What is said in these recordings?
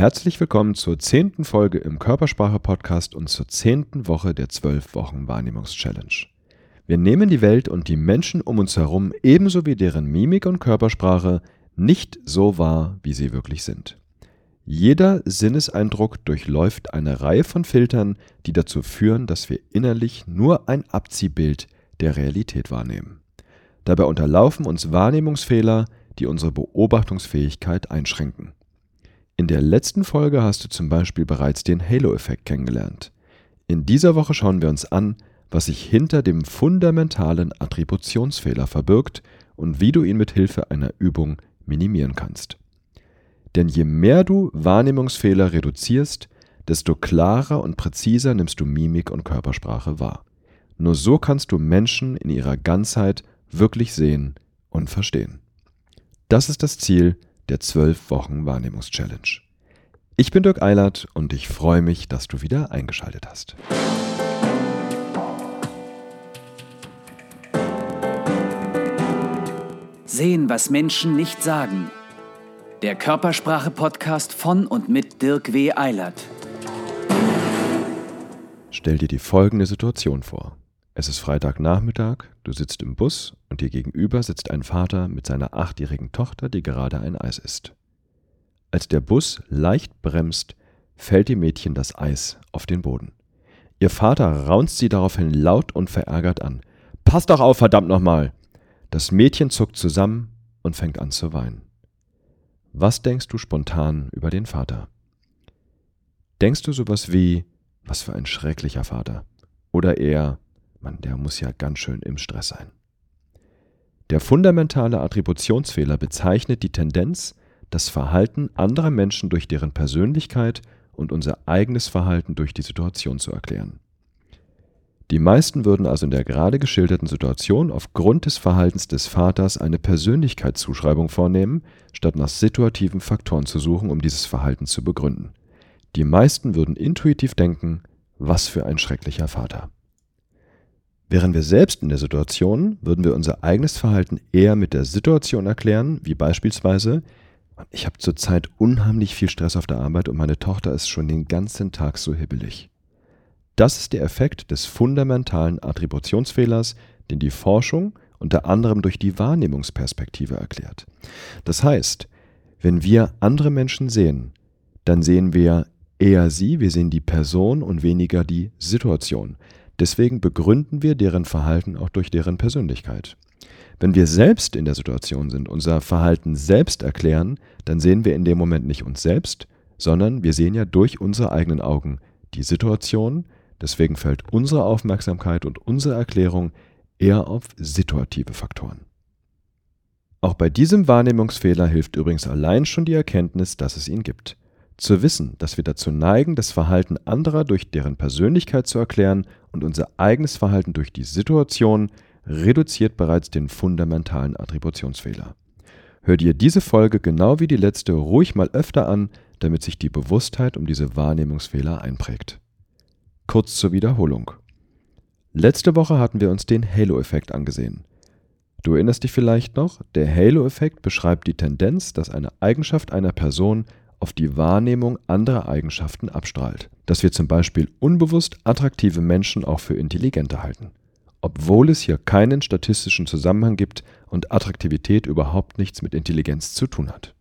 Herzlich willkommen zur zehnten Folge im Körpersprache-Podcast und zur zehnten Woche der zwölf Wochen Wahrnehmungs-Challenge. Wir nehmen die Welt und die Menschen um uns herum ebenso wie deren Mimik und Körpersprache nicht so wahr, wie sie wirklich sind. Jeder Sinneseindruck durchläuft eine Reihe von Filtern, die dazu führen, dass wir innerlich nur ein Abziehbild der Realität wahrnehmen. Dabei unterlaufen uns Wahrnehmungsfehler, die unsere Beobachtungsfähigkeit einschränken. In der letzten Folge hast du zum Beispiel bereits den Halo-Effekt kennengelernt. In dieser Woche schauen wir uns an, was sich hinter dem fundamentalen Attributionsfehler verbirgt und wie du ihn mit Hilfe einer Übung minimieren kannst. Denn je mehr du Wahrnehmungsfehler reduzierst, desto klarer und präziser nimmst du Mimik und Körpersprache wahr. Nur so kannst du Menschen in ihrer Ganzheit wirklich sehen und verstehen. Das ist das Ziel der 12 Wochen Wahrnehmungs-Challenge. Ich bin Dirk Eilert und ich freue mich, dass du wieder eingeschaltet hast. Sehen, was Menschen nicht sagen. Der Körpersprache-Podcast von und mit Dirk W. Eilert. Stell dir die folgende Situation vor. Es ist Freitagnachmittag, du sitzt im Bus und dir gegenüber sitzt ein Vater mit seiner achtjährigen Tochter, die gerade ein Eis isst. Als der Bus leicht bremst, fällt dem Mädchen das Eis auf den Boden. Ihr Vater raunzt sie daraufhin laut und verärgert an. Pass doch auf, verdammt nochmal! Das Mädchen zuckt zusammen und fängt an zu weinen. Was denkst du spontan über den Vater? Denkst du sowas wie, was für ein schrecklicher Vater? Oder eher, man, der muss ja ganz schön im Stress sein. Der fundamentale Attributionsfehler bezeichnet die Tendenz, das Verhalten anderer Menschen durch deren Persönlichkeit und unser eigenes Verhalten durch die Situation zu erklären. Die meisten würden also in der gerade geschilderten Situation aufgrund des Verhaltens des Vaters eine Persönlichkeitszuschreibung vornehmen, statt nach situativen Faktoren zu suchen, um dieses Verhalten zu begründen. Die meisten würden intuitiv denken, was für ein schrecklicher Vater. Wären wir selbst in der Situation, würden wir unser eigenes Verhalten eher mit der Situation erklären, wie beispielsweise, ich habe zurzeit unheimlich viel Stress auf der Arbeit und meine Tochter ist schon den ganzen Tag so hibbelig. Das ist der Effekt des fundamentalen Attributionsfehlers, den die Forschung unter anderem durch die Wahrnehmungsperspektive erklärt. Das heißt, wenn wir andere Menschen sehen, dann sehen wir eher sie, wir sehen die Person und weniger die Situation. Deswegen begründen wir deren Verhalten auch durch deren Persönlichkeit. Wenn wir selbst in der Situation sind, unser Verhalten selbst erklären, dann sehen wir in dem Moment nicht uns selbst, sondern wir sehen ja durch unsere eigenen Augen die Situation. Deswegen fällt unsere Aufmerksamkeit und unsere Erklärung eher auf situative Faktoren. Auch bei diesem Wahrnehmungsfehler hilft übrigens allein schon die Erkenntnis, dass es ihn gibt. Zu wissen, dass wir dazu neigen, das Verhalten anderer durch deren Persönlichkeit zu erklären und unser eigenes Verhalten durch die Situation, reduziert bereits den fundamentalen Attributionsfehler. Hör dir diese Folge genau wie die letzte ruhig mal öfter an, damit sich die Bewusstheit um diese Wahrnehmungsfehler einprägt. Kurz zur Wiederholung. Letzte Woche hatten wir uns den Halo-Effekt angesehen. Du erinnerst dich vielleicht noch, der Halo-Effekt beschreibt die Tendenz, dass eine Eigenschaft einer Person auf die Wahrnehmung anderer Eigenschaften abstrahlt, dass wir zum Beispiel unbewusst attraktive Menschen auch für intelligenter halten, obwohl es hier keinen statistischen Zusammenhang gibt und Attraktivität überhaupt nichts mit Intelligenz zu tun hat.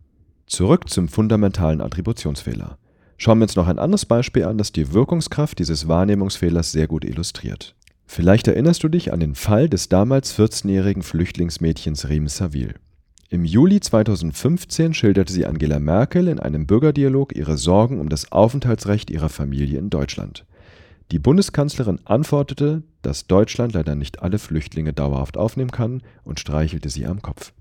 Zurück zum fundamentalen Attributionsfehler. Schauen wir uns noch ein anderes Beispiel an, das die Wirkungskraft dieses Wahrnehmungsfehlers sehr gut illustriert. Vielleicht erinnerst du dich an den Fall des damals 14-jährigen Flüchtlingsmädchens Riem Saville. Im Juli 2015 schilderte sie Angela Merkel in einem Bürgerdialog ihre Sorgen um das Aufenthaltsrecht ihrer Familie in Deutschland. Die Bundeskanzlerin antwortete, dass Deutschland leider nicht alle Flüchtlinge dauerhaft aufnehmen kann und streichelte sie am Kopf.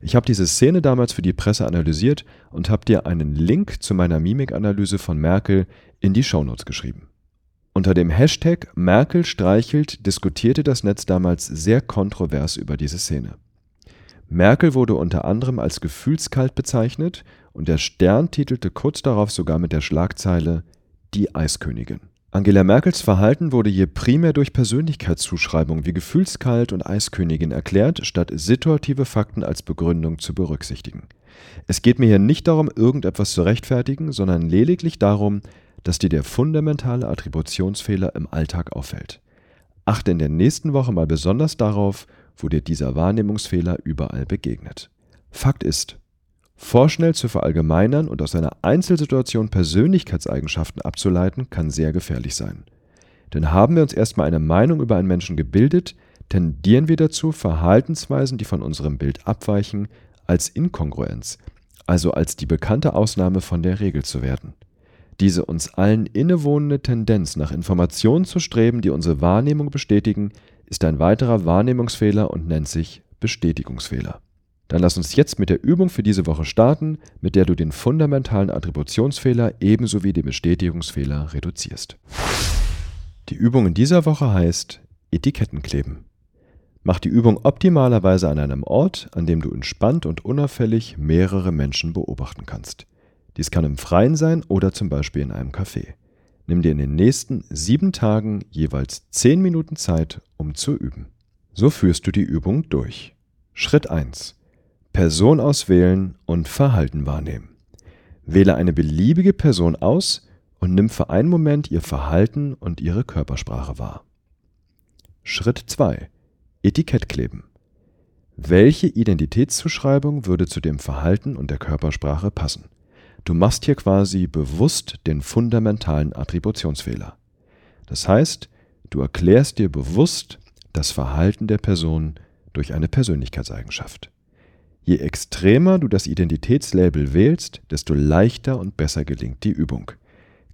Ich habe diese Szene damals für die Presse analysiert und habe dir einen Link zu meiner Mimikanalyse von Merkel in die Shownotes geschrieben. Unter dem Hashtag Merkel streichelt diskutierte das Netz damals sehr kontrovers über diese Szene. Merkel wurde unter anderem als gefühlskalt bezeichnet und der Stern titelte kurz darauf sogar mit der Schlagzeile Die Eiskönigin. Angela Merkels Verhalten wurde je primär durch Persönlichkeitszuschreibungen wie gefühlskalt und Eiskönigin erklärt, statt situative Fakten als Begründung zu berücksichtigen. Es geht mir hier nicht darum, irgendetwas zu rechtfertigen, sondern lediglich darum, dass dir der fundamentale Attributionsfehler im Alltag auffällt. Achte in der nächsten Woche mal besonders darauf, wo dir dieser Wahrnehmungsfehler überall begegnet. Fakt ist, vorschnell zu verallgemeinern und aus einer Einzelsituation Persönlichkeitseigenschaften abzuleiten, kann sehr gefährlich sein. Denn haben wir uns erstmal eine Meinung über einen Menschen gebildet, tendieren wir dazu, Verhaltensweisen, die von unserem Bild abweichen, als Inkongruenz, also als die bekannte Ausnahme von der Regel zu werden. Diese uns allen innewohnende Tendenz, nach Informationen zu streben, die unsere Wahrnehmung bestätigen, ist ein weiterer Wahrnehmungsfehler und nennt sich Bestätigungsfehler. Dann lass uns jetzt mit der Übung für diese Woche starten, mit der du den fundamentalen Attributionsfehler ebenso wie den Bestätigungsfehler reduzierst. Die Übung in dieser Woche heißt Etiketten kleben. Mach die Übung optimalerweise an einem Ort, an dem du entspannt und unauffällig mehrere Menschen beobachten kannst. Dies kann im Freien sein oder zum Beispiel in einem Café. Nimm dir in den nächsten sieben Tagen jeweils zehn Minuten Zeit, um zu üben. So führst du die Übung durch. Schritt 1. Person auswählen und Verhalten wahrnehmen. Wähle eine beliebige Person aus und nimm für einen Moment ihr Verhalten und ihre Körpersprache wahr. Schritt 2. Etikett kleben. Welche Identitätszuschreibung würde zu dem Verhalten und der Körpersprache passen? Du machst hier quasi bewusst den fundamentalen Attributionsfehler. Das heißt, du erklärst dir bewusst das Verhalten der Person durch eine Persönlichkeitseigenschaft. Je extremer du das Identitätslabel wählst, desto leichter und besser gelingt die Übung.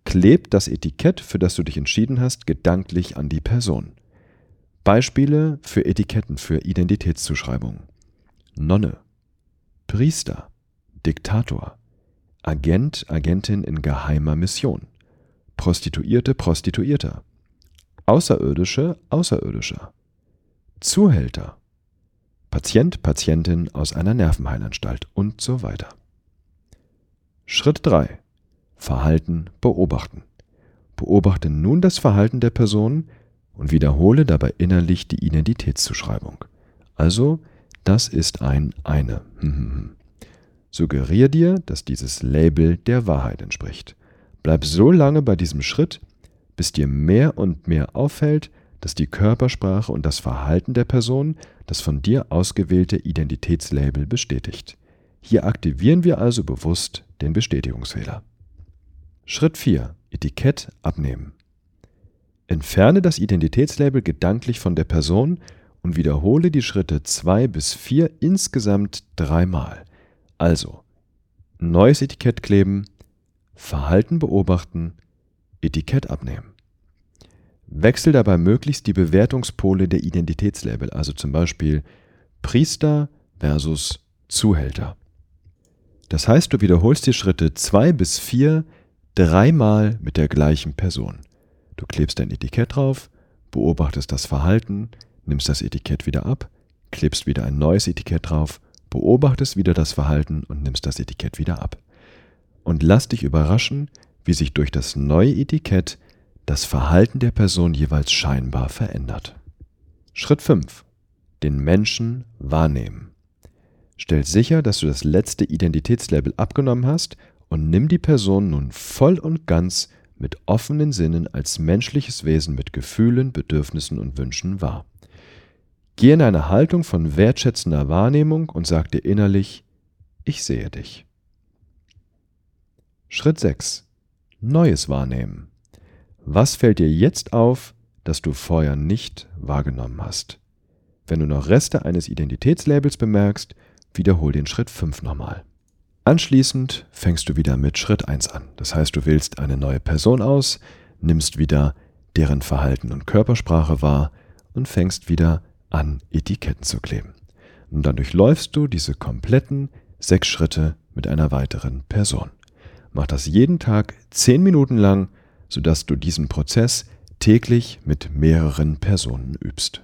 Kleb das Etikett, für das du dich entschieden hast, gedanklich an die Person. Beispiele für Etiketten für Identitätszuschreibungen. Nonne, Priester, Diktator, Agent, Agentin in geheimer Mission, Prostituierte, Prostituierter, Außerirdische, Außerirdischer, Zuhälter, Patient, Patientin aus einer Nervenheilanstalt und so weiter. Schritt 3. Verhalten beobachten. Beobachte nun das Verhalten der Person, und wiederhole dabei innerlich die Identitätszuschreibung. Also, das ist ein eine. Suggerier dir, dass dieses Label der Wahrheit entspricht. Bleib so lange bei diesem Schritt, bis dir mehr und mehr auffällt, dass die Körpersprache und das Verhalten der Person das von dir ausgewählte Identitätslabel bestätigt. Hier aktivieren wir also bewusst den Bestätigungsfehler. Schritt 4. Etikett abnehmen. Entferne das Identitätslabel gedanklich von der Person und wiederhole die Schritte 2 bis 4 insgesamt dreimal. Also, neues Etikett kleben, Verhalten beobachten, Etikett abnehmen. Wechsel dabei möglichst die Bewertungspole der Identitätslabel, also zum Beispiel Priester versus Zuhälter. Das heißt, du wiederholst die Schritte 2 bis 4 dreimal mit der gleichen Person. Du klebst dein Etikett drauf, beobachtest das Verhalten, nimmst das Etikett wieder ab, klebst wieder ein neues Etikett drauf, beobachtest wieder das Verhalten und nimmst das Etikett wieder ab. Und lass dich überraschen, wie sich durch das neue Etikett das Verhalten der Person jeweils scheinbar verändert. Schritt 5. Den Menschen wahrnehmen. Stell sicher, dass du das letzte Identitätslabel abgenommen hast und nimm die Person nun voll und ganz mit offenen Sinnen als menschliches Wesen mit Gefühlen, Bedürfnissen und Wünschen wahr. Geh in eine Haltung von wertschätzender Wahrnehmung und sag dir innerlich, ich sehe dich. Schritt 6. Neues wahrnehmen. Was fällt dir jetzt auf, das du vorher nicht wahrgenommen hast? Wenn du noch Reste eines Identitätslabels bemerkst, wiederhol den Schritt 5 nochmal. Anschließend fängst du wieder mit Schritt 1 an. Das heißt, du wählst eine neue Person aus, nimmst wieder deren Verhalten und Körpersprache wahr und fängst wieder an, Etiketten zu kleben. Und dann durchläufst du diese kompletten sechs Schritte mit einer weiteren Person. Mach das jeden Tag zehn Minuten lang, sodass du diesen Prozess täglich mit mehreren Personen übst.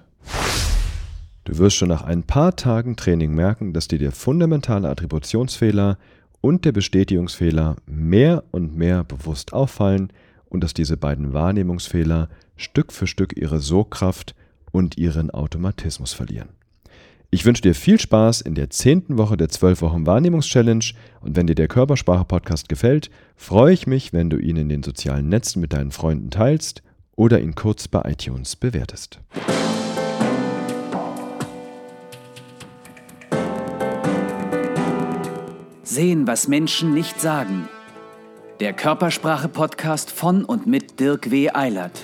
Du wirst schon nach ein paar Tagen Training merken, dass dir der fundamentale Attributionsfehler und der Bestätigungsfehler mehr und mehr bewusst auffallen und dass diese beiden Wahrnehmungsfehler Stück für Stück ihre Sogkraft und ihren Automatismus verlieren. Ich wünsche dir viel Spaß in der zehnten Woche der 12 Wochen Wahrnehmungs-Challenge und wenn dir der Körpersprache-Podcast gefällt, freue ich mich, wenn du ihn in den sozialen Netzen mit deinen Freunden teilst oder ihn kurz bei iTunes bewertest. Sehen, was Menschen nicht sagen. Der Körpersprache-Podcast von und mit Dirk W. Eilert.